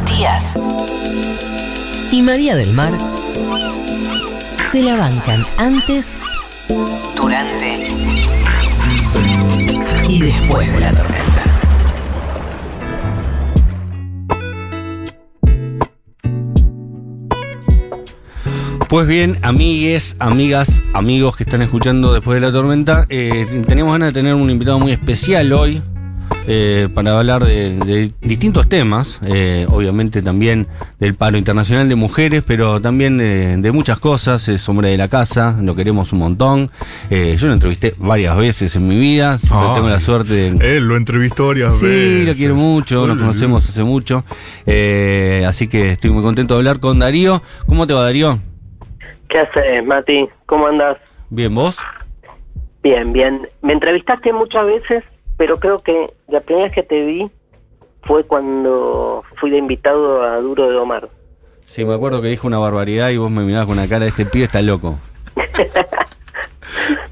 Matías y María del Mar se la bancan antes, durante y después de la tormenta. Pues bien, amigues, amigas, amigos que están escuchando después de la tormenta, eh, teníamos ganas de tener un invitado muy especial hoy eh, para hablar de, de distintos temas, eh, obviamente también del paro internacional de mujeres, pero también de, de muchas cosas, es hombre de la casa, lo queremos un montón. Eh, yo lo entrevisté varias veces en mi vida, siempre Ay, tengo la suerte de... Él lo entrevistó varias Sí, veces. lo quiero mucho, nos conocemos hace mucho, eh, así que estoy muy contento de hablar con Darío. ¿Cómo te va Darío? ¿Qué haces, Mati? ¿Cómo andas? Bien, ¿vos? Bien, bien. Me entrevistaste muchas veces, pero creo que la primera vez que te vi fue cuando fui de invitado a Duro de Omar. Sí, me acuerdo que dijo una barbaridad y vos me mirabas con la cara de este pibe está loco.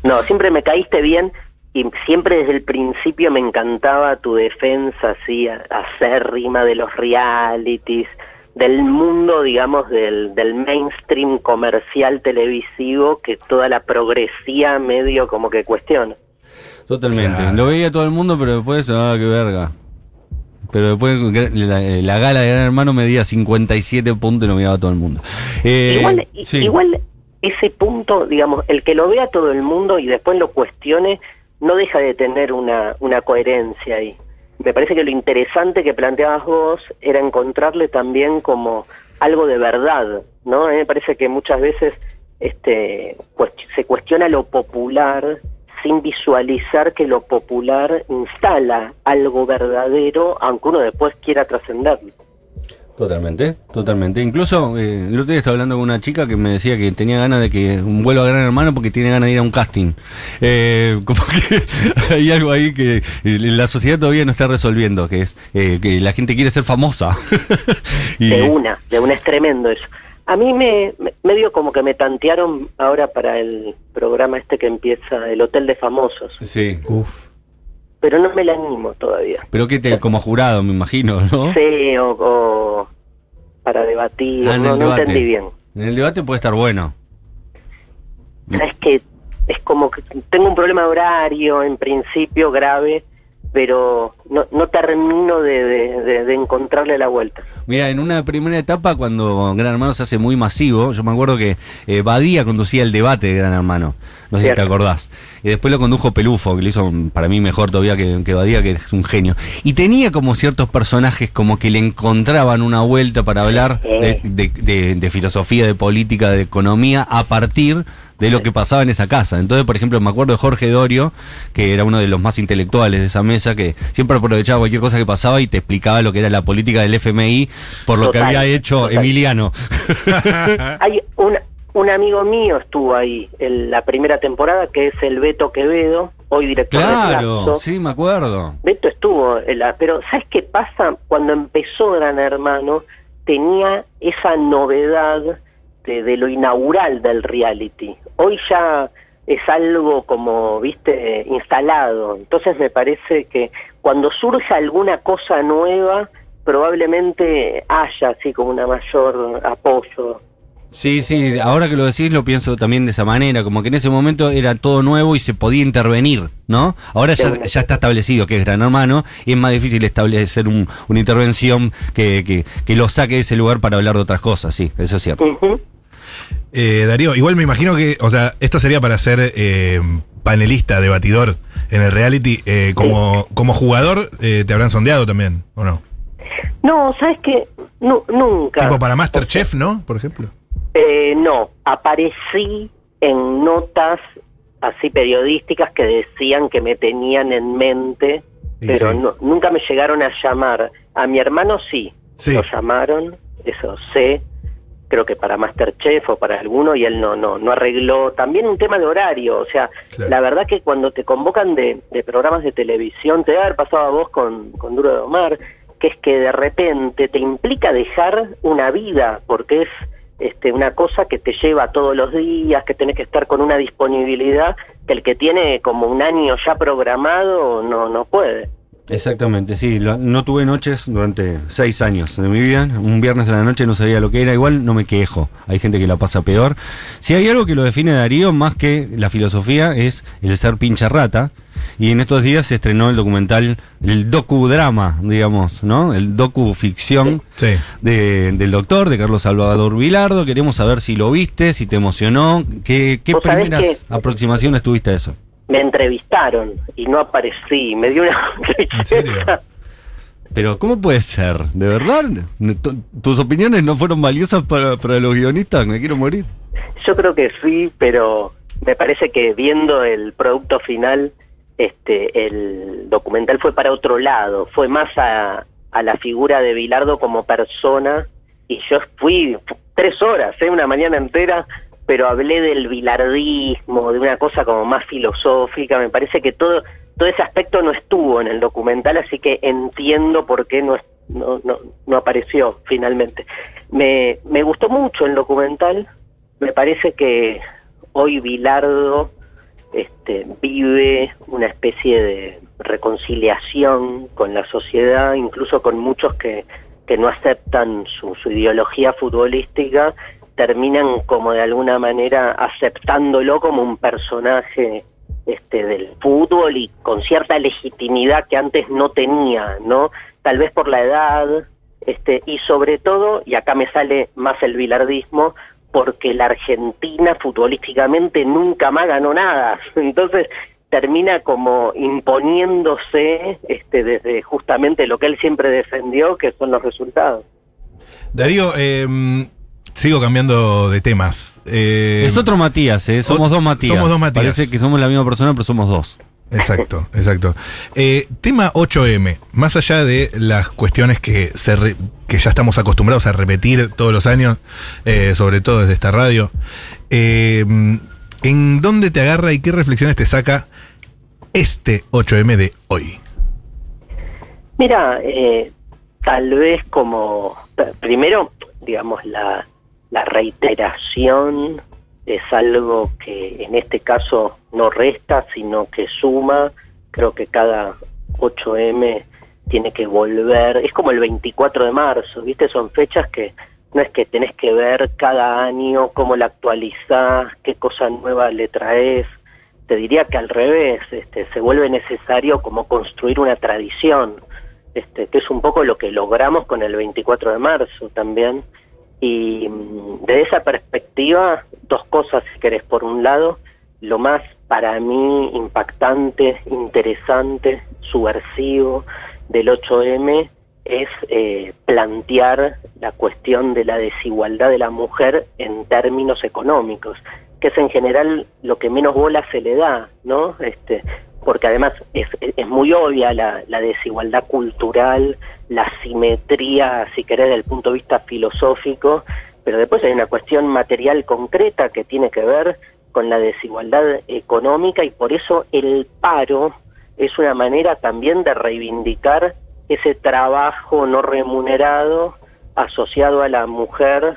No, siempre me caíste bien y siempre desde el principio me encantaba tu defensa así a- acérrima de los realities, del mundo, digamos, del, del mainstream comercial televisivo que toda la progresía medio como que cuestiona. Totalmente. Claro. Lo veía todo el mundo, pero después, ah, qué verga. Pero después la, la gala de Gran Hermano medía 57 puntos y lo miraba todo el mundo. Eh, igual, sí. igual ese punto, digamos, el que lo vea todo el mundo y después lo cuestione, no deja de tener una, una coherencia ahí. Me parece que lo interesante que planteabas vos era encontrarle también como algo de verdad, ¿no? A mí me parece que muchas veces este, cuest- se cuestiona lo popular sin visualizar que lo popular instala algo verdadero, aunque uno después quiera trascenderlo. Totalmente, totalmente. Incluso eh, el otro día estaba hablando con una chica que me decía que tenía ganas de que un vuelo a Gran Hermano porque tiene ganas de ir a un casting. Eh, como que hay algo ahí que la sociedad todavía no está resolviendo, que es eh, que la gente quiere ser famosa. Y- De una, de una es tremendo eso. A mí me, me- medio como que me tantearon ahora para el programa este que empieza, el Hotel de Famosos, Sí. Uf. pero no me la animo todavía. Pero que te, como jurado, me imagino, ¿no? Sí, o, o para debatir, Ah, no, no entendí bien. En el debate puede estar bueno. Es que es como que tengo un problema de horario, en principio grave, pero no, no termino de, de- encontrarle la vuelta. Mira, en una primera etapa, cuando Gran Hermano se hace muy masivo, yo me acuerdo que eh, Badía conducía el debate de Gran Hermano. No sé si te acordás. Y después lo condujo Pelufo, que lo hizo mm, para mí mejor todavía que, que Badía, que es un genio. Y tenía como ciertos personajes como que le encontraban una vuelta para hablar de- de filosofía, de política, de economía, a partir de lo que pasaba en esa casa. Entonces, por ejemplo, me acuerdo de Jorge Dorio, que era uno de los más intelectuales de esa mesa, que siempre aprovechaba cualquier cosa que pasaba y te explicaba lo que era la política del FMI por lo que había hecho total. Emiliano. Hay un, un amigo mío estuvo ahí en la primera temporada, que es el Beto Quevedo, hoy director de claro, sí, me acuerdo. Beto estuvo, en la, pero ¿sabes qué pasa? Cuando empezó Gran Hermano, tenía esa novedad de, de lo inaugural del reality. Hoy ya es algo como, viste, instalado. Entonces me parece que cuando surja alguna cosa nueva, probablemente haya así como una mayor apoyo. Sí, sí, ahora que lo decís lo pienso también de esa manera, como que en ese momento era todo nuevo y se podía intervenir, ¿no? Ahora ya, está establecido que es Gran Hermano y es más difícil establecer un- una intervención que, que, que lo saque de ese lugar para hablar de otras cosas, sí, eso es cierto. Eh, Darío, igual me imagino que, o sea, esto sería para ser eh, panelista, debatidor en el reality. Eh, como, como jugador, eh, te habrán sondeado también, ¿o no? No, ¿sabes qué? Nu- nunca. Tipo para Masterchef, ¿no? Por ejemplo. Eh, no, aparecí en notas así periodísticas que decían que me tenían en mente, Y pero sí. no, nunca me llegaron a llamar. A mi hermano sí, Sí. lo llamaron, eso sé, creo que para Masterchef o para alguno, y él no, no, no arregló. También un tema de horario, o sea, Claro. la verdad que cuando te convocan de, de programas de televisión, te debe haber pasado a vos con, con Duro de Omar, que es que de repente te implica dejar una vida, porque es este, una cosa que te lleva todos los días, que tenés que estar con una disponibilidad que el que tiene como un año ya programado no, no puede. Exactamente, sí. lo- no tuve noches durante seis años de mi vida. Un viernes a la noche no sabía lo que era. Igual no me quejo. Hay gente que la pasa peor. Si hay algo que lo define Darío más que la filosofía es el ser pincha rata. Y en estos días se estrenó el documental, el docudrama, digamos, ¿no? El docu-ficción Sí. de- del doctor, de Carlos Salvador Vilardo. Queremos saber si lo viste, si te emocionó. ¿Qué, qué primeras aproximaciones tuviste a eso? Me entrevistaron y no aparecí, me dio una ¿En serio? Pero ¿cómo puede ser? ¿De verdad? ¿Tu- ¿Tus opiniones no fueron valiosas para, para los guionistas? Me quiero morir. Yo creo que sí, pero me parece que viendo el producto final, este, el documental fue para otro lado, fue más a, a la figura de Bilardo como persona y yo fui tres horas, ¿eh? una mañana entera, pero hablé del bilardismo, de una cosa como más filosófica, me parece que todo, todo ese aspecto no estuvo en el documental, así que entiendo por qué no, no, no, no apareció finalmente. Me, me gustó mucho el documental, me parece que hoy Bilardo este, vive una especie de reconciliación con la sociedad, incluso con muchos que, que no aceptan su, su ideología futbolística, terminan como de alguna manera aceptándolo como un personaje este, del fútbol y con cierta legitimidad que antes no tenía, ¿no? Tal vez por la edad, este, y sobre todo, y acá me sale más el bilardismo, porque la Argentina futbolísticamente nunca más ganó nada. Entonces termina como imponiéndose este, desde justamente lo que él siempre defendió, que son los resultados. Darío, eh, sigo cambiando de temas. Eh, es otro Matías, ¿eh? Somos dos Matías. somos dos Matías. Parece que somos la misma persona, pero somos dos. Exacto, exacto. Eh, tema 8M, más allá de las cuestiones que, se re- que ya estamos acostumbrados a repetir todos los años, eh, sobre todo desde esta radio, eh, ¿en dónde te agarra y qué reflexiones te saca este 8M de hoy? Mira, eh, tal vez como, primero, digamos, la, la reiteración es algo que en este caso no resta, sino que suma. Creo que cada 8M tiene que volver, es como el 24 de marzo, ¿viste? Son fechas que no es que tenés que ver cada año cómo la actualizás, qué cosa nueva le traes. Te diría que al revés, este, se vuelve necesario como construir una tradición, este, que es un poco lo que logramos con el 24 de marzo también. Y mm, desde esa perspectiva, dos cosas, si querés. Por un lado, lo más para mí impactante, interesante, subversivo del 8M es eh, plantear la cuestión de la desigualdad de la mujer en términos económicos, que es en general lo que menos bola se le da, ¿no? Este, porque además es, muy obvia la, la desigualdad cultural, la simetría, si querés, desde el punto de vista filosófico, pero después hay una cuestión material concreta que tiene que ver con la desigualdad económica y por eso el paro es una manera también de reivindicar ese trabajo no remunerado asociado a la mujer,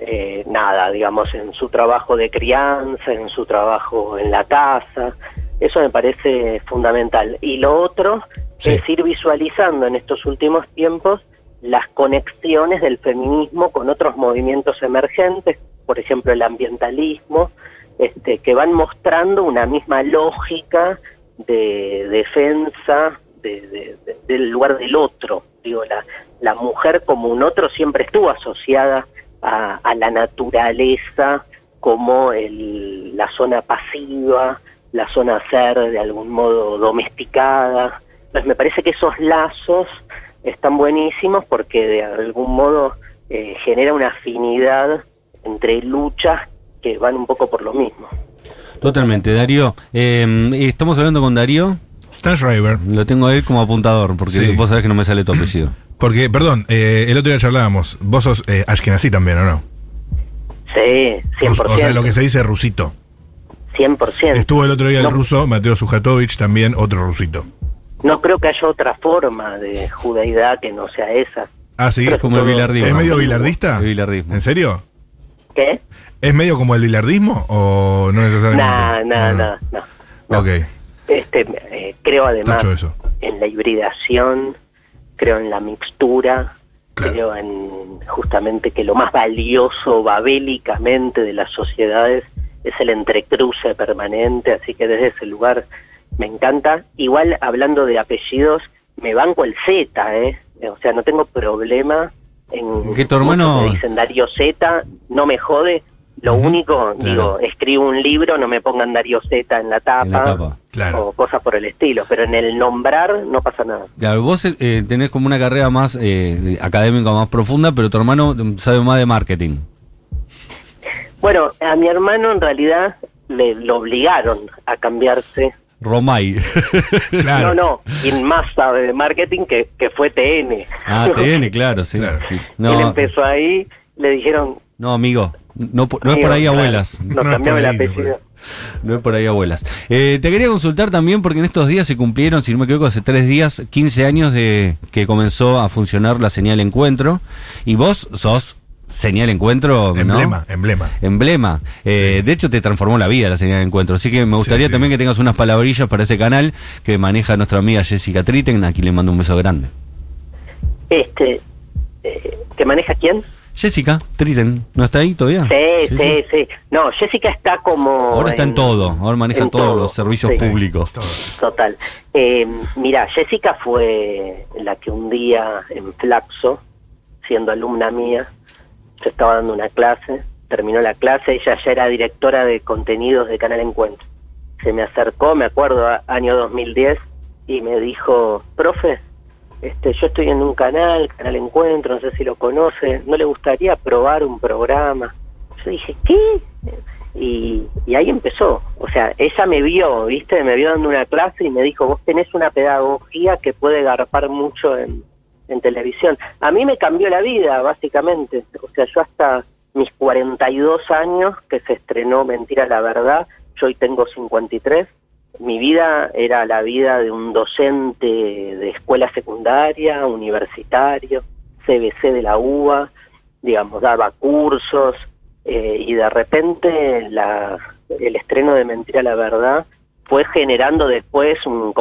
eh, nada, digamos, en su trabajo de crianza, en su trabajo en la casa. Eso me parece fundamental. Y lo otro Sí. es ir visualizando en estos últimos tiempos las conexiones del feminismo con otros movimientos emergentes, por ejemplo el ambientalismo, este, que van mostrando una misma lógica de defensa de- de- de- del lugar del otro. Digo, la, la mujer como un otro siempre estuvo asociada a, a la naturaleza como el- la zona pasiva, la zona a ser de algún modo domesticada. Entonces me parece que esos lazos están buenísimos porque de algún modo eh, genera una afinidad entre luchas que van un poco por lo mismo. Totalmente, Darío. eh, estamos hablando con Darío. Stan Schreiber. Lo tengo a él como apuntador, porque Sí. vos sabés que no me sale tu apellido. Porque, perdón, eh, el otro día charlábamos. Vos sos eh, Ashkenazi también, ¿o no? Sí, 100%. O sea, lo que se dice rusito. 100%. Estuvo el otro día no, el ruso, Mateo Sujatovich, también otro rusito. no creo que haya otra forma de judaidad que no sea esa. Ah, sí. Pero Como el bilardismo. ¿Es medio bilardista? El bilardismo. ¿En serio? ¿Qué? ¿Es medio como el bilardismo o no necesariamente? No, no, no, no. no. Ok, Este, eh, creo además eso. en la hibridación, creo en la mixtura, Claro. creo en justamente que lo más valioso babélicamente de las sociedades es el entrecruce permanente, así que desde ese lugar me encanta. Igual hablando de apellidos, me banco el Z, ¿eh? O sea, no tengo problema en Que tu hermano- me dicen Darío Z, no me jode. Lo único, claro. digo, escribo un libro, no me pongan Darío Z en la tapa, En la tapa. Claro. o cosas por el estilo, pero en el nombrar no pasa nada. Claro, vos eh, tenés como una carrera más eh, académica, más profunda, pero tu hermano sabe más de marketing. Bueno, a mi hermano en realidad le lo obligaron a cambiarse. Romay. Claro. No, no, quien más sabe de marketing que, que fue TN. ah, TN, claro, sí. Claro. Él No, empezó ahí, le dijeron... no, amigo, no, no es por ahí "Amigo, abuelas. Nos No por el ahí, no apellido. No es por ahí abuelas. Eh, te quería consultar también porque en estos días se cumplieron, si no me equivoco, hace tres días, 15 años de que comenzó a funcionar la señal encuentro. Y vos sos señal encuentro, ¿no? Emblema, emblema. Emblema. Eh, De hecho, te transformó la vida la señal encuentro. Así que me gustaría sí. también que tengas unas palabrillas para ese canal que maneja nuestra amiga Jessica Triten, a quien le mando un beso grande. Este, eh, ¿Que maneja quién? Jessica Triten, ¿no está ahí todavía? Sí, sí, sí, No, Jessica está como... Ahora está en todo, ahora maneja todos todo, los servicios sí. públicos. Total. Eh, mira, Jessica fue la que un día en Flaxo, siendo alumna mía, yo estaba dando una clase, terminó la clase, ella ya era directora de contenidos de Canal Encuentro. Se me acercó, me acuerdo, a- año 2010, y me dijo, profe, este, yo estoy en un canal, Canal Encuentro, no sé si lo conoce, ¿no le gustaría probar un programa? Yo dije, ¿qué? Y, y ahí empezó. O sea, ella me vio, ¿viste? Me vio dando una clase y me dijo, vos tenés una pedagogía que puede garpar mucho en, en televisión. A mí me cambió la vida, básicamente. O sea, yo hasta mis 42 años, que se estrenó Mentira la Verdad, yo hoy tengo 53, mi vida era la vida de un docente de escuela secundaria, universitario, CBC de la UBA, digamos, daba cursos, eh, y de repente la, el estreno de Mentira la Verdad fue generando después un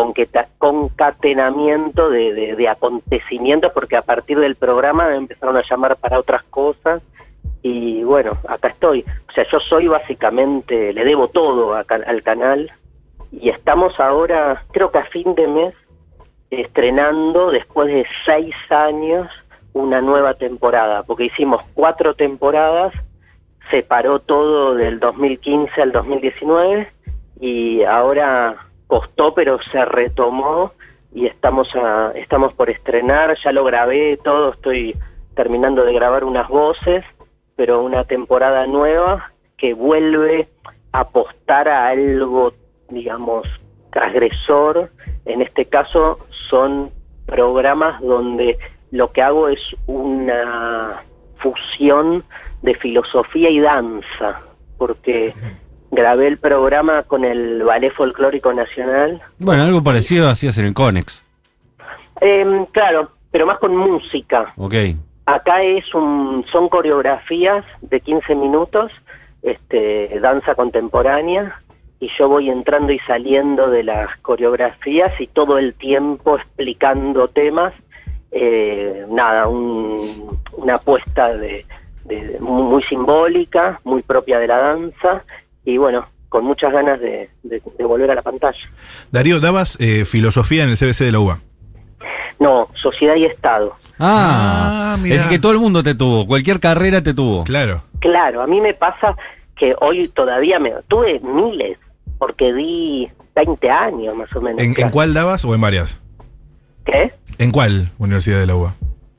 concatenamiento de, de- acontecimientos, porque a partir del programa empezaron a llamar para otras cosas, y bueno, acá estoy. O sea, yo soy básicamente, le debo todo al canal, y estamos ahora, creo que a fin de mes, estrenando después de seis años una nueva temporada, porque hicimos cuatro temporadas, se paró todo del 2015 al 2019 y ahora costó pero se retomó y estamos a, estamos por estrenar, ya lo grabé todo, estoy terminando de grabar unas voces, pero una temporada nueva que vuelve a apostar a algo, digamos, transgresor. En este caso son programas donde lo que hago es una fusión de filosofía y danza, porque grabé el programa con el Ballet Folclórico Nacional. Bueno, algo parecido hacías en el Conex. Em, claro, pero más con música. Ok. Acá es un, son coreografías de 15 minutos, este, danza contemporánea, y yo voy entrando y saliendo de las coreografías y todo el tiempo explicando temas. eh, nada, un- una apuesta de, de- muy, muy simbólica, muy propia de la danza, y bueno, con muchas ganas de, de- de volver a la pantalla. Darío, dabas eh, filosofía en el CBC de la UBA. No, sociedad y Estado. Ah, Ah, es que todo el mundo te tuvo, cualquier carrera te tuvo. Claro. Claro, a mí me pasa que hoy todavía me tuve miles, porque di 20 años más o menos. ¿En, en cuál dabas o en varias? ¿Qué? ¿En cuál universidad de la UBA?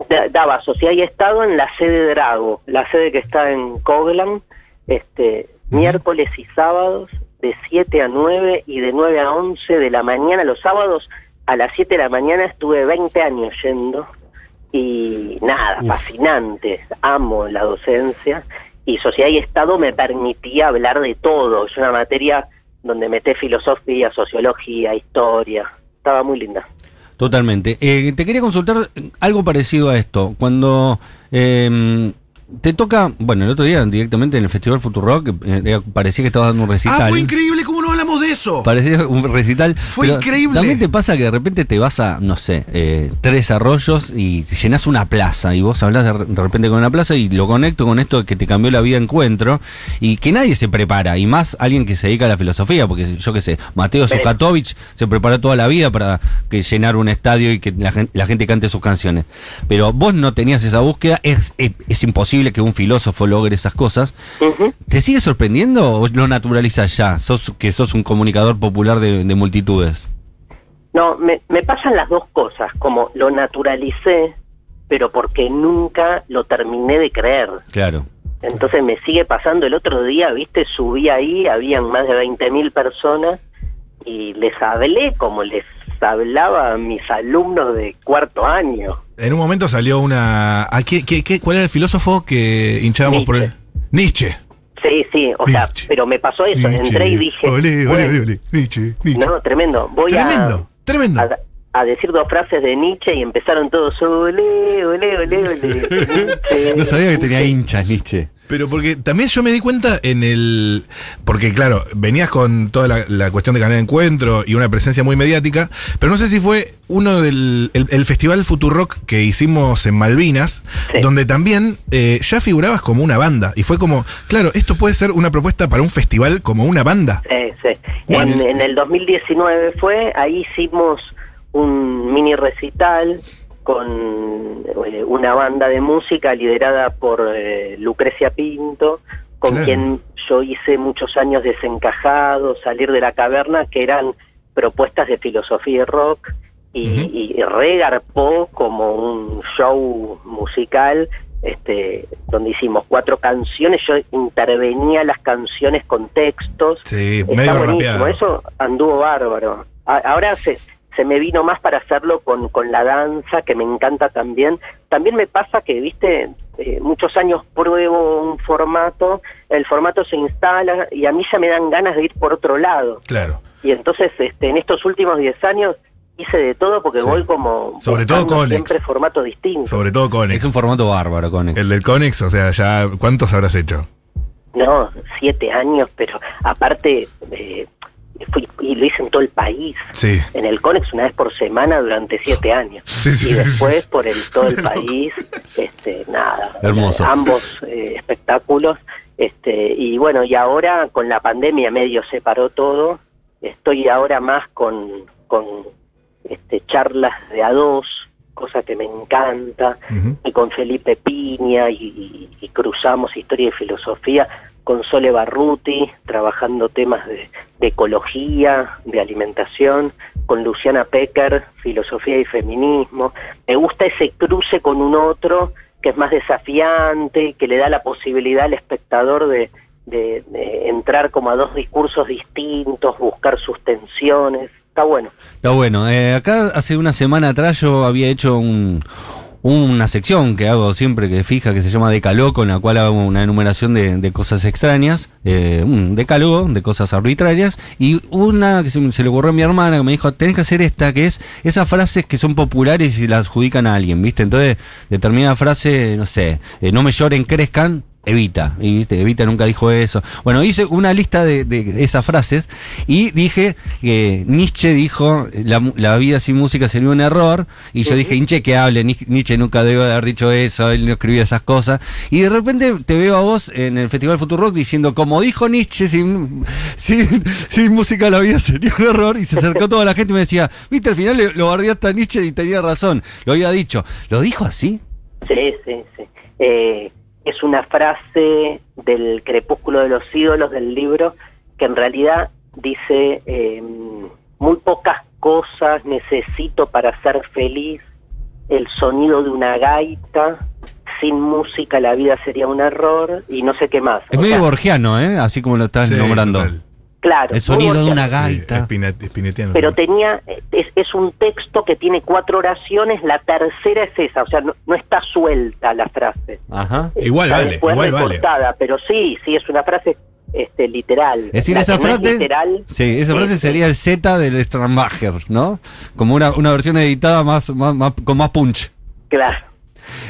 Da- Daba Sociedad y Estado en la sede de Drago, la sede que está en Coglan, este, miércoles y sábados de 7 a 9 y de 9 a 11 de la mañana. Los sábados a las 7 de la mañana estuve 20 años yendo y nada, Uf. fascinante, amo la docencia y Sociedad y Estado me permitía hablar de todo, es una materia donde meté filosofía, sociología, historia, estaba muy linda. Totalmente. Eh, te quería consultar algo parecido a esto. Cuando eh, te toca, bueno, el otro día directamente en el Festival Futurock, eh, parecía que estabas dando un recital. Ah, fue increíble cómo hablamos de eso. Parecía un recital. Fue Pero increíble. También te pasa que de repente te vas a, no sé, eh, tres arroyos y llenas una plaza y vos hablas de, re- de repente con una plaza y lo conecto con esto que te cambió la vida encuentro y que nadie se prepara y más alguien que se dedica a la filosofía porque yo qué sé, Mateo Sujatovich se preparó toda la vida para que llenar un estadio y que la gente, la gente cante sus canciones. Pero vos no tenías esa búsqueda, es, es, es imposible que un filósofo logre esas cosas. ¿Te sigue sorprendiendo o lo naturalizas ya? Sos, que sos un comunicador popular de, de multitudes. No, me, me pasan las dos cosas, como lo naturalicé, pero porque nunca lo terminé de creer. Claro. Entonces me sigue pasando. El otro día, viste, subí ahí, habían más de 20.000 personas y les hablé como les hablaba a mis alumnos de cuarto año. En un momento salió una. ¿a qué, qué- qué- cuál era el filósofo que hinchábamos por él? Nietzsche. Sí, sí, o sea, Nietzsche. pero me pasó eso. Nietzsche. Entré y dije, Olé, olé, olé, olé. Nietzsche, Nietzsche. no, tremendo. Voy tremendo, a, tremendo. a, a decir dos frases de Nietzsche y empezaron todos, olé, olé, olé, olé. Nietzsche, No sabía que tenía Nietzsche". hinchas, Nietzsche. Pero porque también yo me di cuenta en el. Porque, claro, venías con toda la, la cuestión de ganar encuentro y una presencia muy mediática, pero no sé si fue uno del. el, el festival Futurock que hicimos en Malvinas, Sí. donde también eh, ya figurabas como una banda. Y fue como, claro, esto puede ser una propuesta para un festival como una banda. Sí, sí. En, en el 2019 fue, ahí hicimos un mini recital con eh, una banda de música liderada por eh, Lucrecia Pinto, con Claro. quien yo hice muchos años desencajados, salir de la caverna, que eran propuestas de filosofía y rock, y, y regarpó como un show musical este, donde hicimos cuatro canciones, yo intervenía las canciones con textos, Sí, Está medio buenísimo, rapeado. eso anduvo bárbaro. A- ahora se, se me vino más para hacerlo con, con la danza, que me encanta también. También me pasa que, viste, eh, muchos años pruebo un formato, el formato se instala y a mí ya me dan ganas de ir por otro lado. Claro. Y entonces, este, en estos últimos 10 años hice de todo porque Sí. voy como Sobre todo Conex. siempre formatos distintos. Sobre todo Conex. Es un formato bárbaro, Conex. El del Conex, o sea, ya. ¿Cuántos habrás hecho? No, siete años, pero aparte eh, fui, y lo hice en todo el país. Sí. en el Conex una vez por semana durante siete años. Sí, sí, y después por el todo el país, este, nada. Hermoso. Ambos eh, espectáculos. Este, y bueno, y ahora con la pandemia medio se paró todo. Estoy ahora más con, con este, charlas de a dos, cosa que me encanta y con Felipe Piña y, y cruzamos historia y filosofía con Sole Barruti, trabajando temas de, de ecología, de alimentación, con Luciana Pecker, filosofía y feminismo. Me gusta ese cruce con un otro que es más desafiante, que le da la posibilidad al espectador de, de- entrar como a dos discursos distintos, buscar sus tensiones. Está bueno. Está bueno. Eh, acá hace una semana atrás yo había hecho un, una sección que hago siempre que fija que se llama Decaloco, en la cual hago una enumeración de, de cosas extrañas, eh, un decálogo de cosas arbitrarias, y una que se, se le ocurrió a mi hermana que me dijo, tenés que hacer esta, que es esas frases que son populares y las adjudican a alguien, ¿viste? Entonces, determinada frase, no sé, eh, no me lloren, crezcan. Evita, y viste, Evita nunca dijo eso. Bueno, hice una lista de, de esas frases y dije que Nietzsche dijo la, la vida sin música sería un error. Y yo dije, Nietzsche que hable, Ni- Nietzsche nunca debe haber dicho eso, él no escribía esas cosas. Y de repente te veo a vos en el Festival Rock diciendo, como dijo Nietzsche, sin, sin, sin música la vida sería un error. Y se acercó toda la gente y me decía, viste, al final lo bardeaste a Nietzsche y tenía razón, lo había dicho. ¿Lo dijo así? Sí, sí, sí. Eh, es una frase del Crepúsculo de los ídolos del libro que en realidad dice eh, muy pocas cosas necesito para ser feliz, el sonido de una gaita, sin música la vida sería un error y no sé qué más. Es O medio sea, borgiano, ¿eh? Así como lo estás Sí, nombrando. total. Claro, El sonido de una Sí, gaita. espinetiano. pero tenía es, es un texto que tiene cuatro oraciones, la tercera es esa, o sea, no, no está suelta la frase. Ajá. Igual Está vale, después igual vale. recortada, pero sí, sí, es una frase este, literal. Es decir, La esa que no es frase. literal, sí, esa sí, frase sí. sería el Z del Strandmacher, ¿no? Como una, una versión editada más, más, más- con más punch. Claro.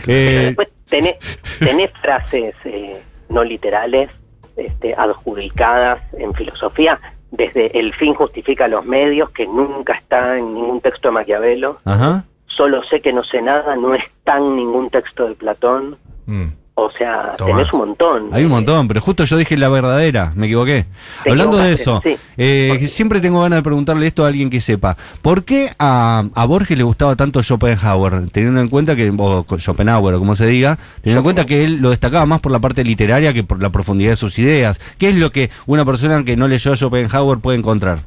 Pero Eh, después tenés, tenés frases eh, no literales, este, adjudicadas en filosofía, desde el fin justifica los medios, que nunca está en ningún texto de Maquiavelo. Ajá. Solo sé que no sé nada, no está en ningún texto de Platón. Mm. O sea, Tomá. tenés un montón. Hay un montón, pero justo yo dije la verdadera, me equivoqué. Te Hablando de eso, sí. eh, siempre tengo ganas de preguntarle esto a alguien que sepa. ¿Por qué a, a Borges le gustaba tanto Schopenhauer? Teniendo en cuenta que, o Schopenhauer, o como se diga, teniendo en cuenta que él lo destacaba más por la parte literaria que por la profundidad de sus ideas. ¿Qué es lo que una persona que no leyó a Schopenhauer puede encontrar?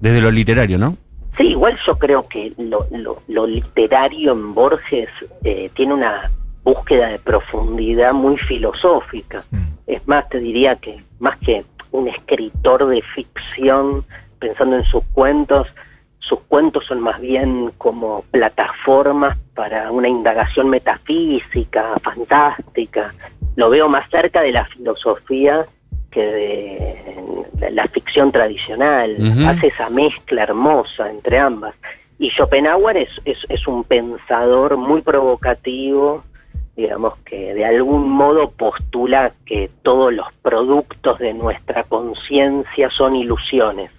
Desde lo literario, ¿no? Sí, igual yo creo que lo, lo, lo literario en Borges eh, tiene una búsqueda de profundidad muy filosófica. Mm. Es más, te diría que más que un escritor de ficción pensando en sus cuentos, sus cuentos son más bien como plataformas para una indagación metafísica, fantástica. Lo veo más cerca de la filosofía que de la, ficción tradicional. Hace esa mezcla hermosa entre ambas. Y Schopenhauer es, es, es un pensador muy provocativo, digamos que de algún modo postula que todos los productos de nuestra conciencia son ilusiones.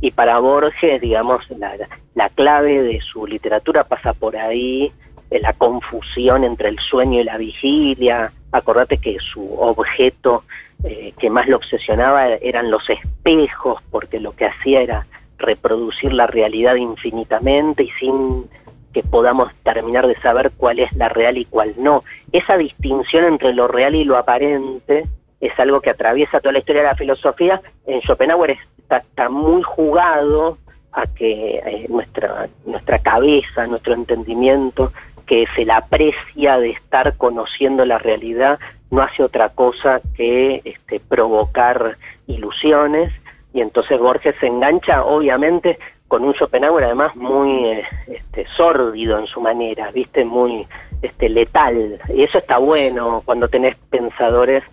Y para Borges, digamos, la, la clave de su literatura pasa por ahí, la confusión entre el sueño y la vigilia. Acordate que su objeto eh, que más lo obsesionaba eran los espejos, porque lo que hacía era reproducir la realidad infinitamente y sin que podamos terminar de saber cuál es la real y cuál no. Esa distinción entre lo real y lo aparente es algo que atraviesa toda la historia de la filosofía. En Schopenhauer está, muy jugado a que eh, nuestra, nuestra cabeza, nuestro entendimiento, que se la aprecia de estar conociendo la realidad, no hace otra cosa que este, provocar ilusiones. Y entonces Borges se engancha, obviamente, con un Schopenhauer además muy eh, este, sórdido en su manera, viste, muy este, letal. Y eso está bueno cuando tenés pensadores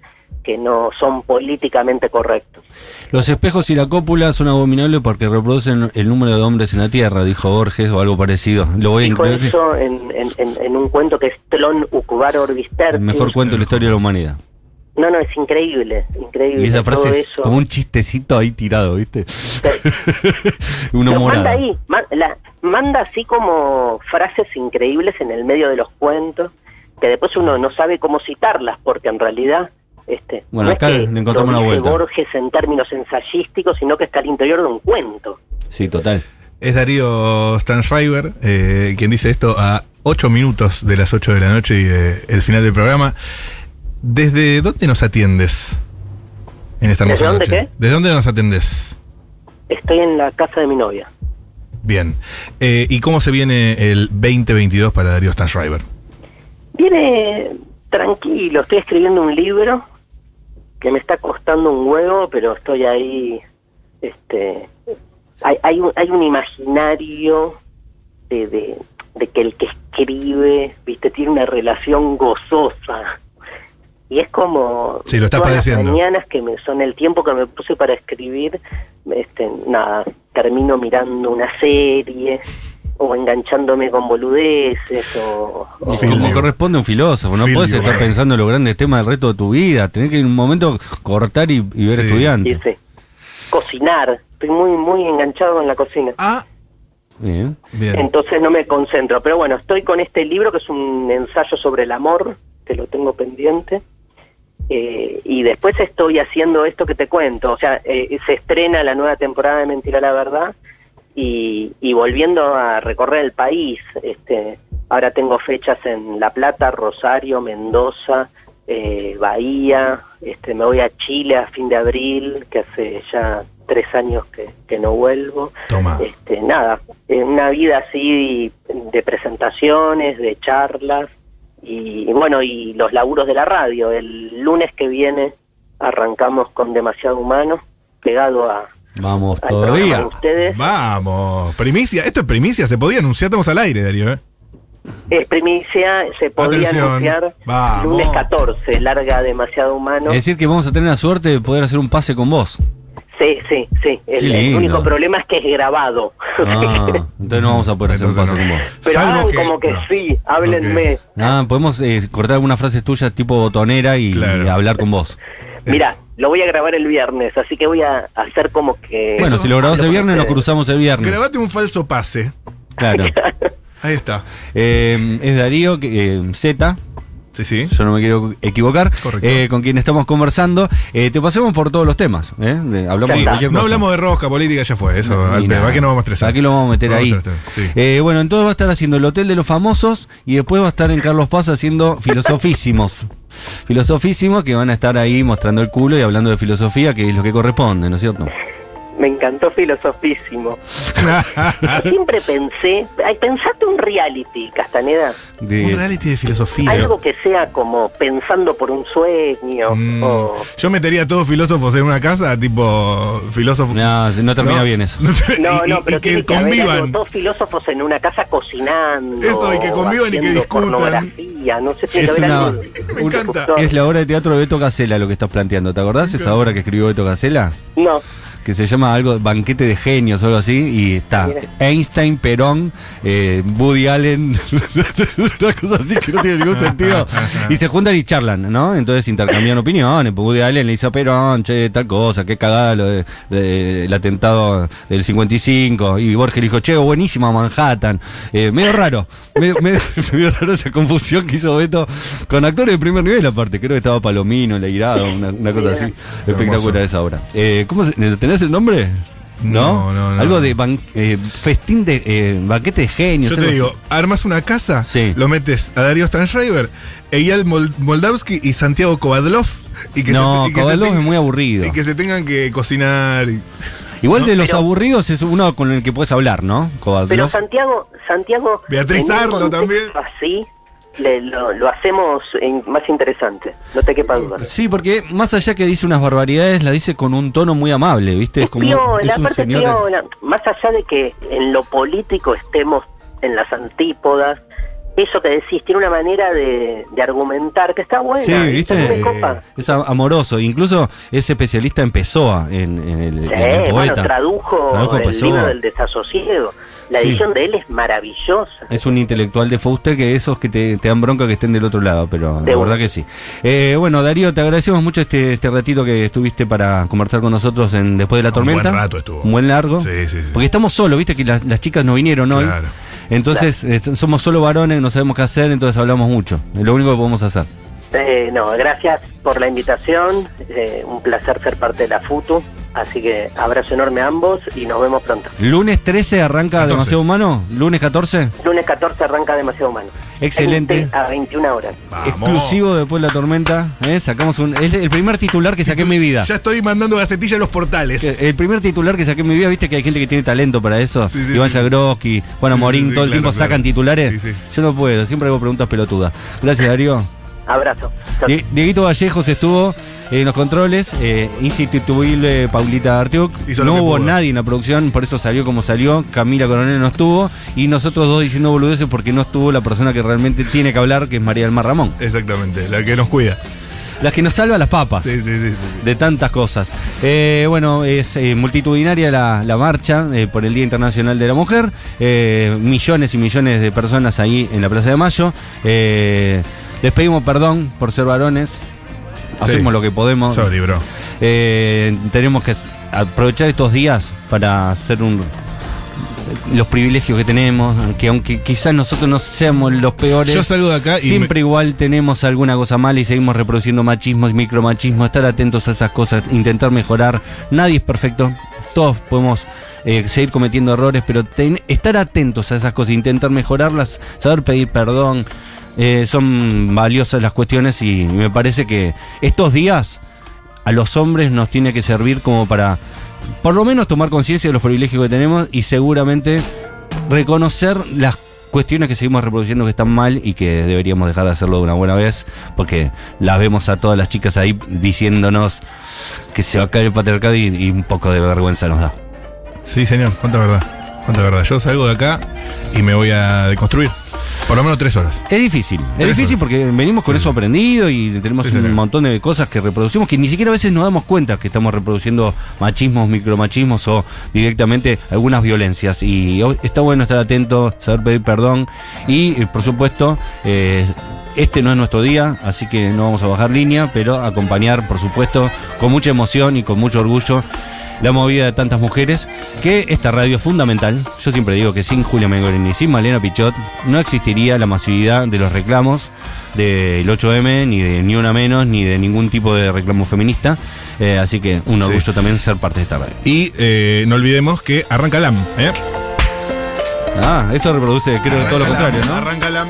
que no son políticamente correctos. Los espejos y la cópula son abominables porque reproducen el número de hombres en la Tierra, dijo Borges, o algo parecido. Lo voy a Dijo incluir. eso en, en- un cuento que es Tlon Ukvar Orbis El Tertius. mejor cuento de la historia de la humanidad. No, no, es increíble, increíble. Y esa todo frase es eso. como un chistecito ahí tirado, ¿viste? Uno Pero manda ahí, ma- la- manda así como frases increíbles en el medio de los cuentos, que después uno no sabe cómo citarlas, porque en realidad este, Bueno, no acá es que le encontramos una vuelta. Borges en términos ensayísticos, sino que está al interior de un cuento. Sí, total. Es Darío Stanschreiber eh, quien dice esto a 8 minutos de las 8 de la noche y de el final del programa. ¿Desde dónde nos atiendes en esta hermosa ¿Desde dónde noche? qué? ¿Desde dónde nos atendes? Estoy en la casa de mi novia. Bien. Eh, ¿Y cómo se viene el 2022 para Darío Stanschreiber? Viene tranquilo, estoy escribiendo un libro que me está costando un huevo, pero estoy ahí, este, hay, hay, un, hay un imaginario de, de, de que el que escribe, viste, tiene una relación gozosa. Y es como Sí, lo estás todas las mañanas que me son el tiempo que me puse para escribir, este, nada, termino mirando una serie o enganchándome con boludeces o, como corresponde a un filósofo, no Filio. puedes estar pensando en los grandes temas del resto de tu vida. Tenés que en un momento cortar y, y ver Sí. estudiantes. dice, cocinar. Estoy muy, muy enganchado en la cocina. Ah, Bien. bien. Entonces no me concentro. Pero bueno, estoy con este libro que es un ensayo sobre el amor, que lo tengo pendiente. Eh, y después estoy haciendo esto que te cuento. O sea, eh, se estrena la nueva temporada de Mentira la Verdad y, y volviendo a recorrer el país. Este, ahora tengo fechas en La Plata, Rosario, Mendoza, eh, Bahía. Este, me voy a Chile a fin de abril, que hace ya tres años que, que no vuelvo Toma. este, nada, una vida así de presentaciones, de charlas y, bueno, y los laburos de la radio. El lunes que viene arrancamos con Demasiado Humano, pegado a, Vamos al programa de todavía. ustedes. Vamos. Primicia. Esto es primicia. Se podía anunciar. Estamos al aire, Darío. ¿eh? Es primicia, se podría Atención, anunciar vamos. lunes 14, larga Demasiado Humano. Es decir, que vamos a tener la suerte de poder hacer un pase con vos. Sí, sí, sí. El, único problema es que es grabado. Ah, entonces no vamos a poder hacer un no. con vos. Pero hagan que- como que no. sí, háblenme. Ok. Ah, podemos eh, cortar algunas frases tuyas tipo botonera y, Claro. y hablar con vos. Mira, lo voy a grabar el viernes, así que voy a hacer como que... Bueno, Eso- si lo grabamos el viernes, nos cruzamos el viernes. Grabate un falso pase. Claro. Ahí está. Eh, es Darío eh, Z, Sí, sí. yo no me quiero equivocar, Correcto. eh, con quien estamos conversando. Eh, te pasemos por todos los temas. ¿eh? Hablamos Sí, de cualquier no hablamos de rosca, política, ya fue. Eso, Ni al pedo. nada. ¿Para qué no vamos a estresar? Aquí lo vamos a meter Vamos ahí. a estresar, sí. Eh, bueno, entonces va a estar haciendo el Hotel de los Famosos y después va a estar en Carlos Paz haciendo Filosofísimos. Filosofísimos que van a estar ahí mostrando el culo y hablando de filosofía, que es lo que corresponde, ¿no es cierto? Me encantó filosofísimo. Siempre pensé, ay, pensate un reality, Castaneda, De- un reality de filosofía. algo que sea como pensando por un sueño, Mm, o... Yo metería a todos filósofos en una casa, tipo filósofo. No, no termina No. bien eso. No, Y- no, pero y que tiene que haber algo, convivan. dos filósofos en una casa cocinando. Eso, y que convivan y que discutan. no sé, Es una- algo Me encanta. Es la obra de teatro de Beto Casella lo que estás planteando. ¿Te acordás esa obra que escribió Beto Casella? No, que se llama algo Banquete de Genios o algo así, y está Mira. Einstein, Perón, eh, Woody Allen, una cosa así que no tiene ningún sentido, y se juntan y charlan, ¿no? Entonces intercambian opiniones, pues Woody Allen le dice a Perón, che, tal cosa, qué cagada lo de- de- el atentado del 55, y Borges le dijo, che, buenísima Manhattan, Eh, medio raro, medio, medio- medio raro esa confusión que hizo Beto con actores de primer nivel aparte, creo que estaba Palomino, Leirado, una, una cosa así, espectacular esa obra. Eh, ¿Cómo se, ¿Tenés el nombre? ¿No? No, no, no. Algo de ban- eh, festín de eh, banquete de genios. Yo te algo digo, así. armas una casa, Sí. lo metes a Darío Stanschreiber, Eyal Mol- Moldavsky y Santiago Kovadlov. Y que No, y que Kovadlov tenga- es muy aburrido. Y que se tengan que cocinar. y- Igual No, de los pero- aburridos es uno con el que puedes hablar, ¿no? Kovadlov. pero Santiago, Santiago... Beatriz en un Arlo contexto también. Así, le- lo, lo hacemos en- más interesante, no te quepa duda. Sí, porque más allá que dice unas barbaridades, la dice con un tono muy amable, ¿viste? Es como piola, es un señor. piola. Más allá de que en lo político estemos en las antípodas, eso que decís tiene una manera de, de argumentar que está buena. Sí, Eh, copa. Es a- amoroso. Incluso es especialista en Pessoa, en, en el, Sí, en el bueno, poeta. tradujo, Tradujo el Pessoa. libro del desasosiego. La Sí. edición de él es maravillosa. Es un intelectual de Fauste que esos que te, te dan bronca que estén del otro lado, pero De la verdad que sí. Eh, bueno, Darío, te agradecemos mucho este, este ratito que estuviste para conversar con nosotros en Después de la Un Tormenta. buen rato estuvo. Un buen largo. Sí, sí, sí. Porque estamos solos, viste que las, las chicas no vinieron hoy. Claro. Entonces eh, somos solo varones, no sabemos qué hacer, entonces hablamos mucho. Es lo único que podemos hacer. Eh, no, gracias por la invitación. eh, un placer ser parte de la FUTU. Así que abrazo enorme a ambos y nos vemos pronto. Lunes 13 arranca 14. Demasiado Humano. Lunes 14. Lunes 14 arranca Demasiado Humano. Excelente. 20 a 21 horas. Vamos. Exclusivo después de la tormenta. ¿eh? Sacamos un. Es el primer titular que saqué en mi vida. Ya estoy mandando gacetilla a los portales. El primer titular que saqué en mi vida, viste que hay gente que tiene talento para eso. Sí, sí, Iván sí. Jagroski, Juana Sí, Morín, sí, sí, todo el claro, tiempo claro. sacan titulares. Sí, sí. Yo no puedo, siempre hago preguntas pelotudas. Gracias, Darío. Abrazo. Die- Dieguito Vallejos estuvo en los controles, eh, instituible Paulita Artiuk. No hubo pudo. nadie en la producción, por eso salió como salió. Camila Coronel no estuvo. Y nosotros dos diciendo boludeces porque no estuvo la persona que realmente tiene que hablar, que es María del Mar Ramón. Exactamente, la que nos cuida. La que nos salva las papas. Sí, sí, sí. sí. de tantas cosas. Eh, bueno, es eh, multitudinaria la, la marcha eh, por el Día Internacional de la Mujer. Eh, millones y millones de personas ahí en la Plaza de Mayo. Les pedimos perdón por ser varones. Hacemos Sí. lo que podemos. Sorry, bro. Eh, tenemos que aprovechar estos días para hacer un los privilegios que tenemos, que aunque quizás nosotros no seamos los peores, Yo salgo de acá y siempre igual tenemos alguna cosa mala y seguimos reproduciendo machismo y micromachismo, estar atentos a esas cosas, intentar mejorar. Nadie es perfecto, todos podemos eh, seguir cometiendo errores, pero ten- estar atentos a esas cosas, intentar mejorarlas, saber pedir perdón, eh, son valiosas las cuestiones y me parece que estos días a los hombres nos tiene que servir como para por lo menos tomar conciencia de los privilegios que tenemos y seguramente reconocer las cuestiones que seguimos reproduciendo que están mal y que deberíamos dejar de hacerlo de una buena vez porque las vemos a todas las chicas ahí diciéndonos que se va a caer el patriarcado y, y un poco de vergüenza nos da. Sí, señor, cuánta verdad. Cuánta verdad. Yo salgo de acá y me voy a deconstruir. Por lo menos tres horas. Es difícil, es Tres difícil horas. porque venimos con Sí, eso aprendido y tenemos Sí, un señor. montón de cosas que reproducimos que ni siquiera a veces nos damos cuenta que estamos reproduciendo machismos, micromachismos o directamente algunas violencias. Y está bueno estar atento, saber pedir perdón y, eh, por supuesto, eh, este no es nuestro día, así que no vamos a bajar línea, pero acompañar, por supuesto, con mucha emoción y con mucho orgullo la movida de tantas mujeres, que esta radio es fundamental. Yo siempre digo que sin Julia Mengorini y sin Malena Pichot no existiría la masividad de los reclamos del 8M, ni de Ni Una Menos, ni de ningún tipo de reclamo feminista. Eh, así que un orgullo también ser parte de esta radio. Y eh, no olvidemos que arranca LAM, ¿eh? Ah, eso reproduce, creo, todo lo contrario, ¿no? Arranca LAM.